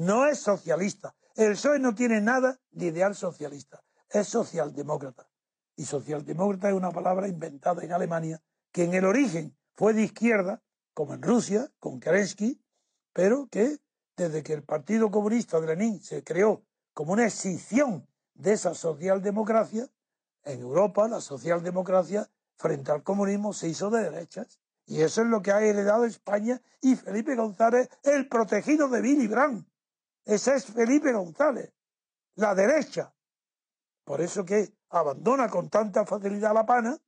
no es socialista. El PSOE no tiene nada de ideal socialista, es socialdemócrata. Y socialdemócrata es una palabra inventada en Alemania que en el origen fue de izquierda, como en Rusia, con Kerensky, pero que desde que el Partido Comunista de Lenin se creó como una escisión de esa socialdemocracia, en Europa la socialdemocracia frente al comunismo se hizo de derechas. Y eso es lo que ha heredado España y Felipe González, el protegido de Billy Brandt. Ese es Felipe González, la derecha. Por eso que abandona con tanta facilidad la pana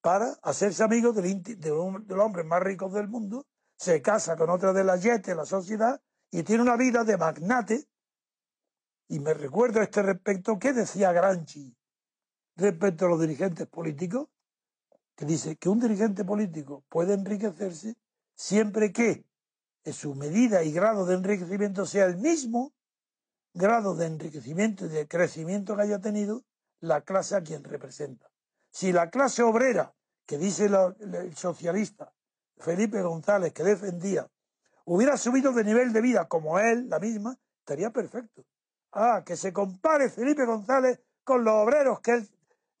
para hacerse amigo del, de, los hombres más ricos del mundo, se casa con otra de las yetes de la sociedad y tiene una vida de magnate. Y me recuerdo a este respecto que decía Granchi respecto a los dirigentes políticos, que dice que un dirigente político puede enriquecerse siempre que su medida y grado de enriquecimiento sea el mismo grado de enriquecimiento y de crecimiento que haya tenido la clase a quien representa. Si la clase obrera, que dice el socialista Felipe González, que defendía, hubiera subido de nivel de vida como él, la misma, estaría perfecto. Ah, que se compare Felipe González con los obreros que él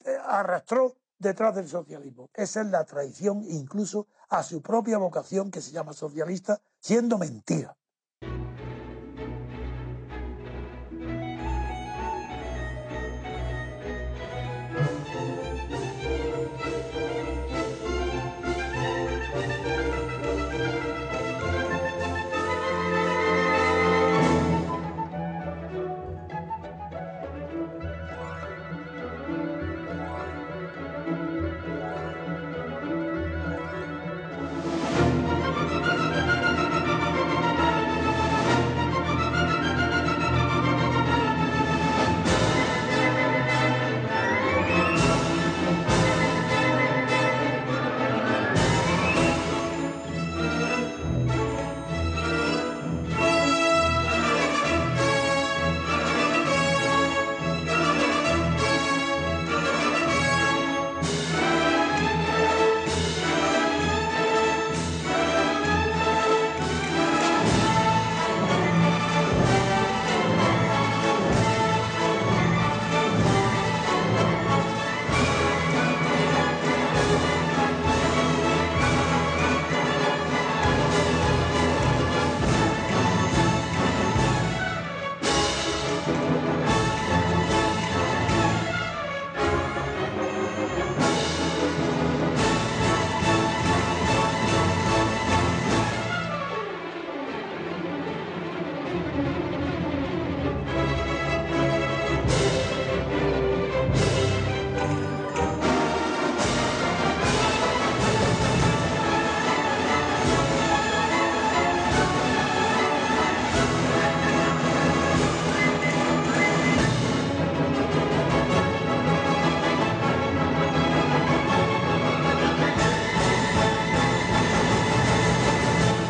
eh, arrastró detrás del socialismo. Esa es la traición incluso a su propia vocación que se llama socialista, siendo mentira.